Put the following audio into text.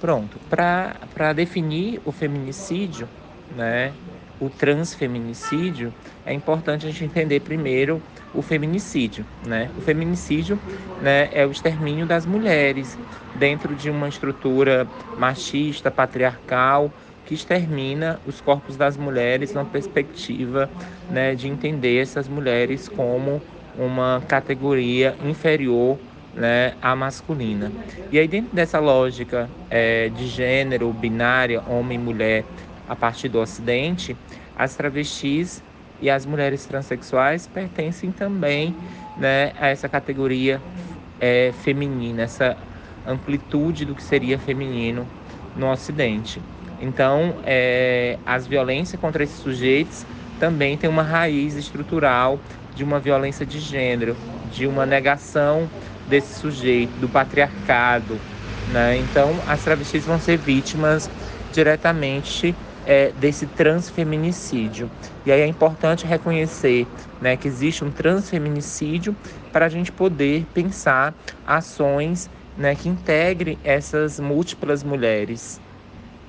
Pronto, para definir o feminicídio, né, o transfeminicídio, é importante a gente entender primeiro o feminicídio. Né? O feminicídio né, é o extermínio das mulheres dentro de uma estrutura machista, patriarcal, que extermina os corpos das mulheres numa perspectiva né, de entender essas mulheres como uma categoria inferior né, à masculina. E aí, dentro dessa lógica é, de gênero, binária, homem mulher, a partir do Ocidente, as travestis e as mulheres transexuais pertencem também né, a essa categoria é, feminina, essa amplitude do que seria feminino no Ocidente. Então, é, as violências contra esses sujeitos também têm uma raiz estrutural de uma violência de gênero, de uma negação desse sujeito, do patriarcado. Né? Então, as travestis vão ser vítimas diretamente é, desse transfeminicídio. E aí é importante reconhecer né, que existe um transfeminicídio para a gente poder pensar ações né, que integrem essas múltiplas mulheres.